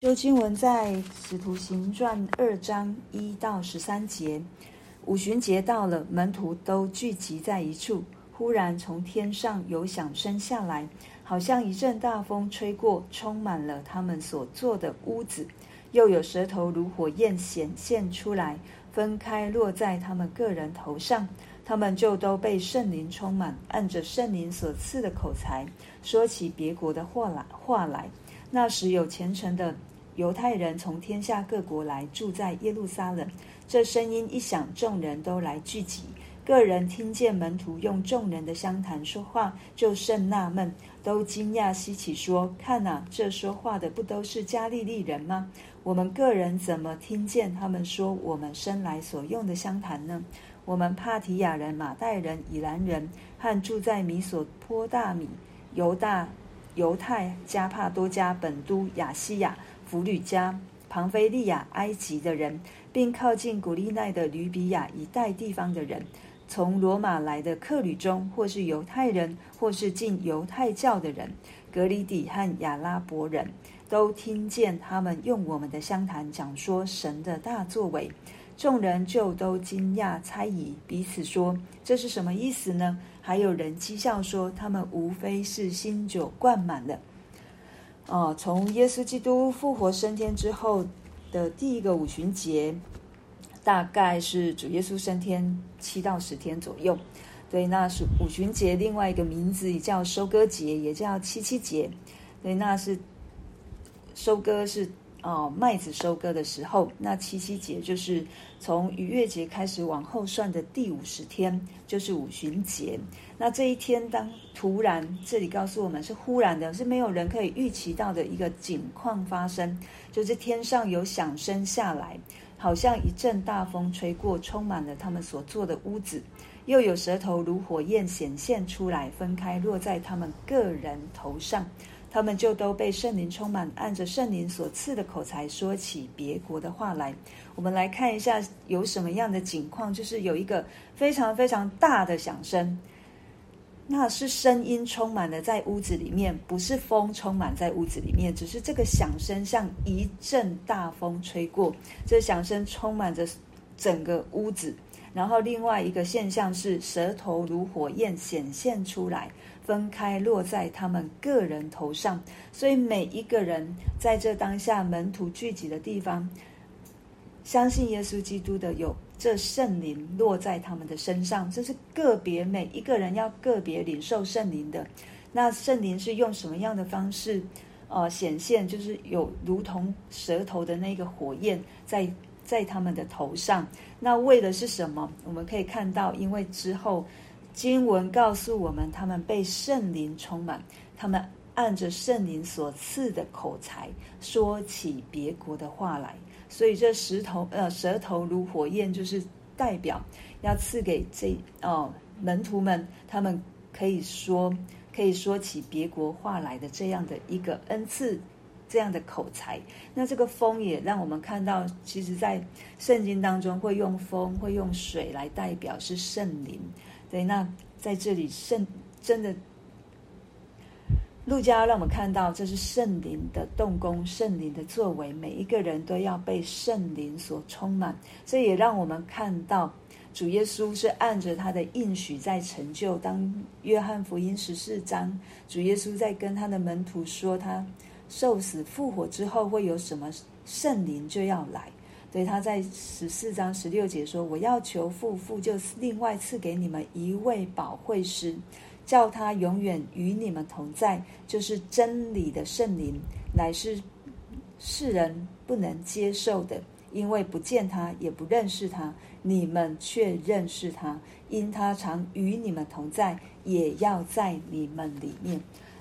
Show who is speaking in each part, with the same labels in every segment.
Speaker 1: 就经文在《使徒行传》二章一到十三节，五旬节到了，门徒都聚集在一处。忽然从天上有响声下来，好像一阵大风吹过，充满了他们所坐的屋子。又有舌头如火焰显现出来，分开落在他们个人头上。他们就都被圣灵充满，按着圣灵所赐的口才，说起别国的话来话来。那时有虔诚的犹太人从天下各国来住在耶路撒冷。这声音一响，众人都来聚集。个人听见门徒用众人的乡谈说话，就甚纳闷，都惊讶稀奇，说：“看哪，这说话的不都是加利利人吗？我们个人怎么听见他们说我们生来所用的乡谈呢？我们帕提亚人、马代人、以兰人，和住在米索坡大米、犹大。”犹太、加帕多加、本都、亚西亚、弗吕加、庞菲利亚、埃及的人，并靠近古利奈的吕比亚一带地方的人，从罗马来的客旅中，或是犹太人，或是进犹太教的人，格里底和亚拉伯人，都听见他们用我们的相谈讲说神的大作为。众人就都惊讶猜疑，彼此说：“这是什么意思呢？”还有人讥笑说：“他们无非是新酒灌满了。”哦，从耶稣基督复活升天之后的第一个五旬节，大概是主耶稣升天七到十天左右。对，那是五旬节另外一个名字也叫收割节，也叫七七节。对，那是收割是。哦，麦子收割的时候，那七夕节就是从逾越节开始往后算的第五十天，就是五旬节。那这一天当突然，这里告诉我们是忽然的，是没有人可以预期到的一个景况发生，就是天上有响声下来，好像一阵大风吹过，充满了他们所做的屋子，又有舌头如火焰显现出来，分开落在他们个人头上。他们就都被圣灵充满，按着圣灵所赐的口才说起别国的话来。我们来看一下有什么样的景况，就是有一个非常非常大的响声，那是声音充满了在屋子里面，不是风充满在屋子里面，只是这个响声像一阵大风吹过，这响声充满着整个屋子。然后另外一个现象是舌头如火焰显现出来。分开落在他们个人头上，所以每一个人在这当下门徒聚集的地方，相信耶稣基督的有这圣灵落在他们的身上，这是个别每一个人要个别领受圣灵的。那圣灵是用什么样的方式，呃，显现？就是有如同舌头的那个火焰在在他们的头上。那为的是什么？我们可以看到，因为之后。经文告诉我们，他们被圣灵充满，他们按着圣灵所赐的口才说起别国的话来。所以这石头呃舌头如火焰，就是代表要赐给这哦门徒们，他们可以说可以说起别国话来的这样的一个恩赐，这样的口才。那这个风也让我们看到，其实在圣经当中会用风会用水来代表是圣灵。对，那在这里圣真的，路加让我们看到这是圣灵的动工，圣灵的作为，每一个人都要被圣灵所充满。这也让我们看到主耶稣是按着他的应许在成就。当约翰福音十四章，主耶稣在跟他的门徒说，他受死复活之后会有什么圣灵就要来。所以他在十四章十六节说：“我要求父，父就另外赐给你们一位保惠师，叫他永远与你们同在，就是真理的圣灵，乃是世人不能接受的，因为不见他，也不认识他。你们却认识他，因他常与你们同在，也要在你们里面。”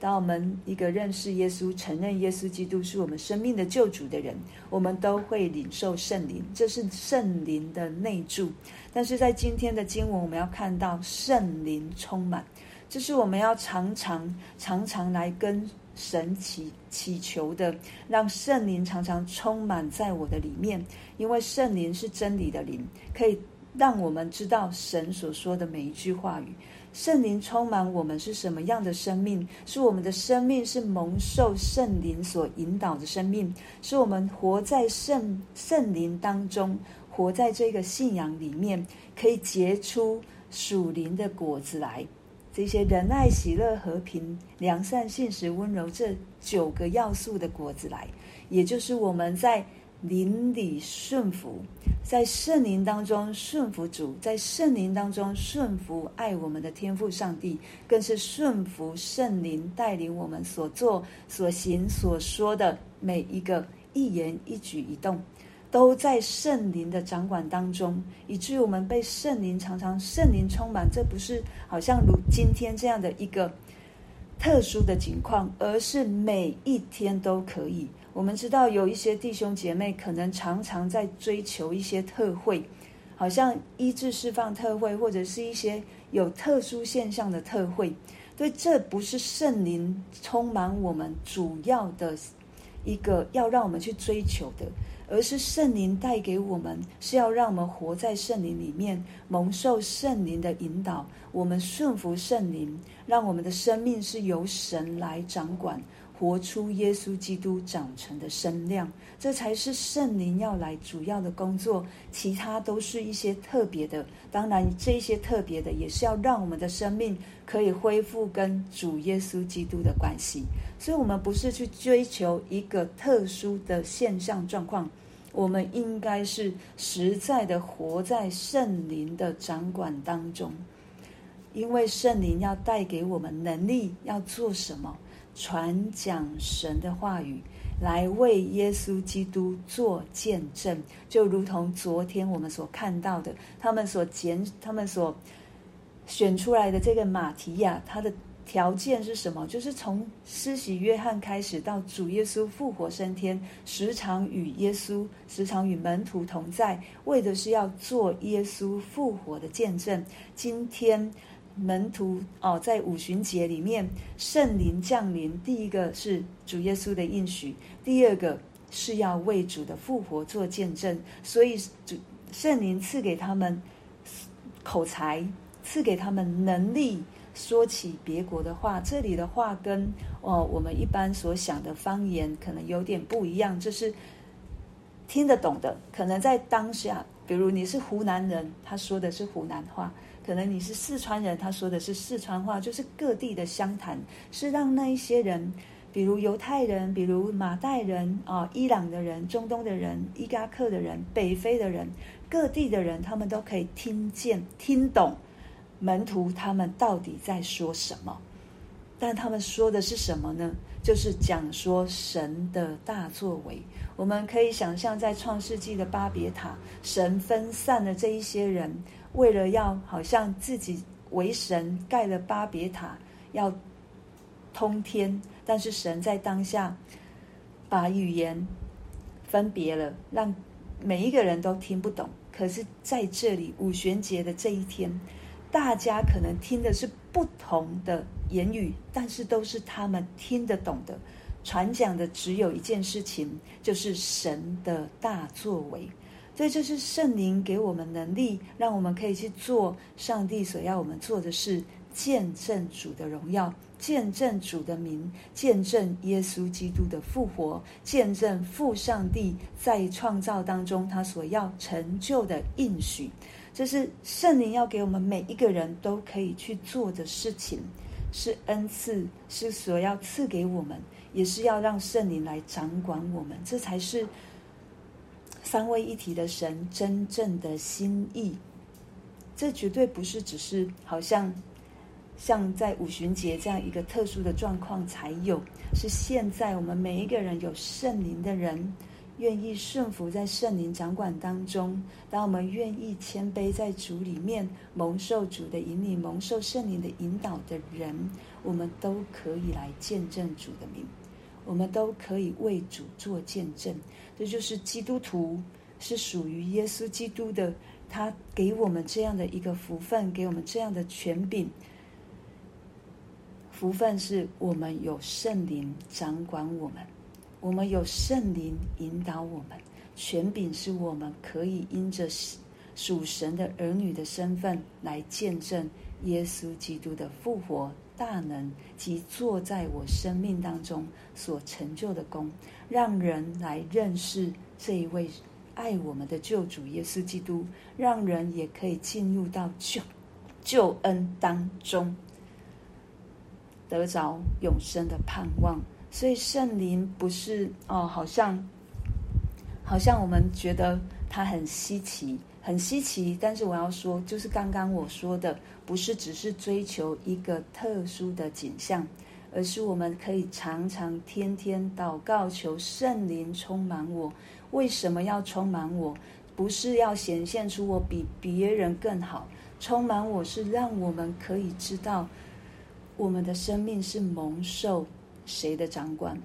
Speaker 1: 当我们一个认识耶稣、承认耶稣基督是我们生命的救主的人，我们都会领受圣灵，这是圣灵的内住。但是在今天的经文，我们要看到圣灵充满，这是我们要常常、常常来跟神祈祈求的，让圣灵常常充满在我的里面，因为圣灵是真理的灵，可以让我们知道神所说的每一句话语。圣灵充满我们是什么样的生命？是我们的生命是蒙受圣灵所引导的生命，是我们活在圣圣灵当中，活在这个信仰里面，可以结出属灵的果子来。这些仁爱、喜乐、和平、良善、信实、温柔这九个要素的果子来，也就是我们在灵里顺服，在圣灵当中顺服主，在圣灵当中顺服爱我们的天父上帝，更是顺服圣灵带领我们所做、所行、所说的每一个一言一举一动。都在圣灵的掌管当中，以至于我们被圣灵常常圣灵充满。这不是好像如今天这样的一个特殊的情况，而是每一天都可以。我们知道有一些弟兄姐妹可能常常在追求一些特会，好像医治释放特会，或者是一些有特殊现象的特会。对，这不是圣灵充满我们主要的一个要让我们去追求的。而是圣灵带给我们，是要让我们活在圣灵里面，蒙受圣灵的引导，我们顺服圣灵，让我们的生命是由神来掌管，活出耶稣基督长成的身量，这才是圣灵要来主要的工作。其他都是一些特别的，当然这些特别的也是要让我们的生命可以恢复跟主耶稣基督的关系。所以，我们不是去追求一个特殊的现象状况。我们应该是实在的活在圣灵的掌管当中，因为圣灵要带给我们能力，要做什么？传讲神的话语，来为耶稣基督做见证，就如同昨天我们所看到的，他们所拣、他们所选出来的这个马提亚，他的。条件是什么？就是从施洗约翰开始到主耶稣复活升天，时常与耶稣、时常与门徒同在，为的是要做耶稣复活的见证。今天门徒哦，在五旬节里面，圣灵降临，第一个是主耶稣的应许，第二个是要为主的复活做见证。所以主圣灵赐给他们口才，赐给他们能力。说起别国的话，这里的话跟哦我们一般所想的方言可能有点不一样，就是听得懂的。可能在当下，比如你是湖南人，他说的是湖南话；可能你是四川人，他说的是四川话。就是各地的乡谈，是让那一些人，比如犹太人，比如马代人啊、伊朗的人、中东的人、伊拉克的人、北非的人，各地的人，他们都可以听见、听懂。门徒他们到底在说什么？但他们说的是什么呢？就是讲说神的大作为。我们可以想象，在创世纪的巴别塔，神分散了这一些人，为了要好像自己为神盖了巴别塔，要通天。但是神在当下把语言分别了，让每一个人都听不懂。可是在这里五旬节的这一天。大家可能听的是不同的言语，但是都是他们听得懂的。传讲的只有一件事情，就是神的大作为。所以这是圣灵给我们能力，让我们可以去做上帝所要我们做的事，见证主的荣耀，见证主的名，见证耶稣基督的复活，见证父上帝在创造当中他所要成就的应许。这是圣灵要给我们每一个人都可以去做的事情，是恩赐，是所要赐给我们，也是要让圣灵来掌管我们，这才是三位一体的神真正的心意。这绝对不是只是好像像在五旬节这样一个特殊的状况才有，是现在我们每一个人有圣灵的人。愿意顺服在圣灵掌管当中，当我们愿意谦卑在主里面，蒙受主的引领，蒙受圣灵的引导的人，我们都可以来见证主的名，我们都可以为主做见证。这就是基督徒是属于耶稣基督的，他给我们这样的一个福分，给我们这样的权柄。福分是我们有圣灵掌管我们。我们有圣灵引导我们，权柄是我们可以因着属神的儿女的身份来见证耶稣基督的复活大能及坐在我生命当中所成就的功，让人来认识这一位爱我们的救主耶稣基督，让人也可以进入到救救恩当中，得着永生的盼望。所以圣灵不是哦，好像好像我们觉得它很稀奇，很稀奇。但是我要说，就是刚刚我说的，不是只是追求一个特殊的景象，而是我们可以常常天天祷告，求圣灵充满我。为什么要充满我？不是要显现出我比别人更好，充满我是让我们可以知道，我们的生命是蒙受。谁的掌管？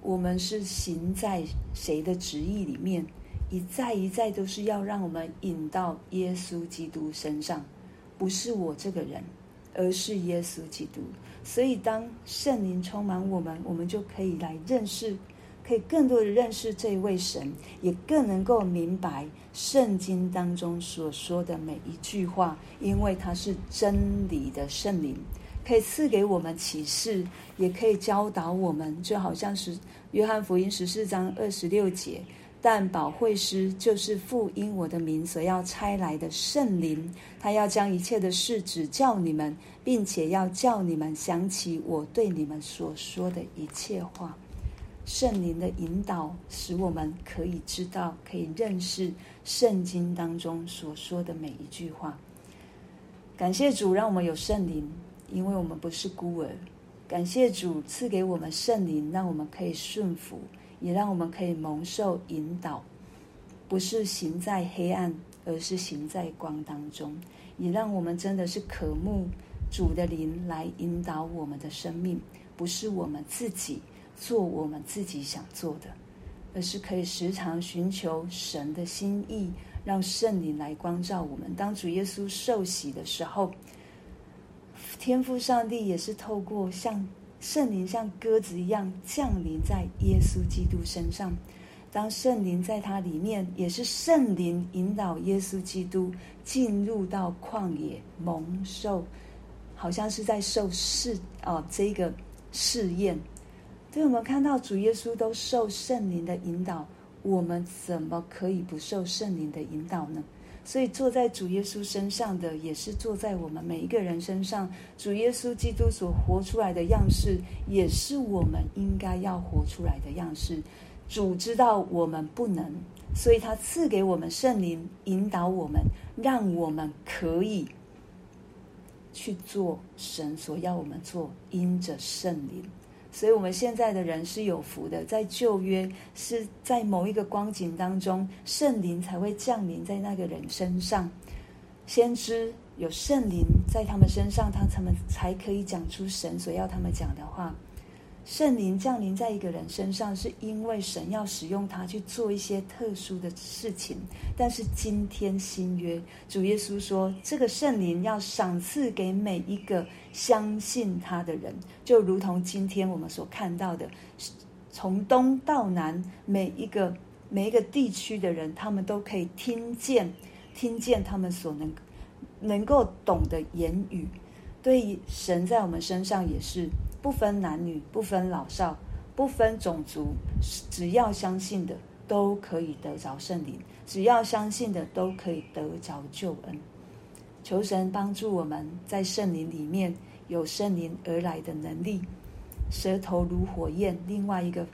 Speaker 1: 我们是行在谁的旨意里面？一再一再都是要让我们引到耶稣基督身上，不是我这个人，而是耶稣基督。所以，当圣灵充满我们，我们就可以来认识，可以更多的认识这一位神，也更能够明白圣经当中所说的每一句话，因为他是真理的圣灵。可以赐给我们启示，也可以教导我们，就好像是约翰福音十四章二十六节。但保惠师就是父因我的名所要差来的圣灵，他要将一切的事指教你们，并且要叫你们想起我对你们所说的一切话。圣灵的引导，使我们可以知道，可以认识圣经当中所说的每一句话。感谢主，让我们有圣灵。因为我们不是孤儿，感谢主赐给我们圣灵，让我们可以顺服，也让我们可以蒙受引导，不是行在黑暗，而是行在光当中，也让我们真的是渴慕主的灵来引导我们的生命，不是我们自己做我们自己想做的，而是可以时常寻求神的心意，让圣灵来光照我们。当主耶稣受洗的时候。天父上帝也是透过像圣灵像鸽子一样降临在耶稣基督身上。当圣灵在他里面，也是圣灵引导耶稣基督进入到旷野蒙受，好像是在受试啊这个试验。所以，我们看到主耶稣都受圣灵的引导，我们怎么可以不受圣灵的引导呢？所以坐在主耶稣身上的，也是坐在我们每一个人身上。主耶稣基督所活出来的样式，也是我们应该要活出来的样式。主知道我们不能，所以他赐给我们圣灵，引导我们，让我们可以去做神所要我们做，因着圣灵。所以，我们现在的人是有福的，在旧约是在某一个光景当中，圣灵才会降临在那个人身上，先知有圣灵在他们身上，他他们才可以讲出神所要他们讲的话。圣灵降临在一个人身上，是因为神要使用他去做一些特殊的事情。但是今天新约，主耶稣说，这个圣灵要赏赐给每一个相信他的人，就如同今天我们所看到的，从东到南，每一个每一个地区的人，他们都可以听见，听见他们所能能够懂的言语。对于神在我们身上也是。不分男女，不分老少，不分种族，只要相信的都可以得着圣灵；只要相信的都可以得着救恩。求神帮助我们在圣灵里面有圣灵而来的能力，舌头如火焰。另外一个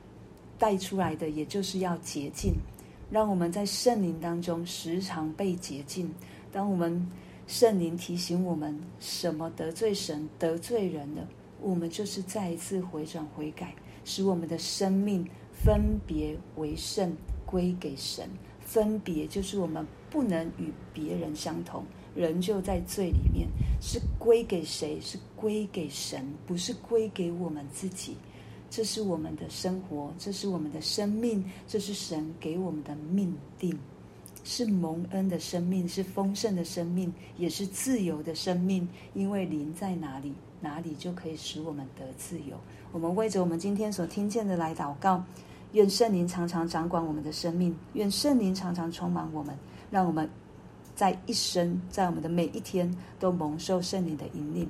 Speaker 1: 带出来的，也就是要洁净，让我们在圣灵当中时常被洁净。当我们圣灵提醒我们什么得罪神、得罪人了。我们就是再一次回转悔改，使我们的生命分别为圣，归给神。分别就是我们不能与别人相同，人就在罪里面。是归给谁？是归给神，不是归给我们自己。这是我们的生活，这是我们的生命，这是神给我们的命定。是蒙恩的生命，是丰盛的生命，也是自由的生命。因为灵在哪里，哪里就可以使我们得自由。我们为着我们今天所听见的来祷告，愿圣灵常常掌管我们的生命，愿圣灵常常充满我们，让我们在一生，在我们的每一天都蒙受圣灵的引领。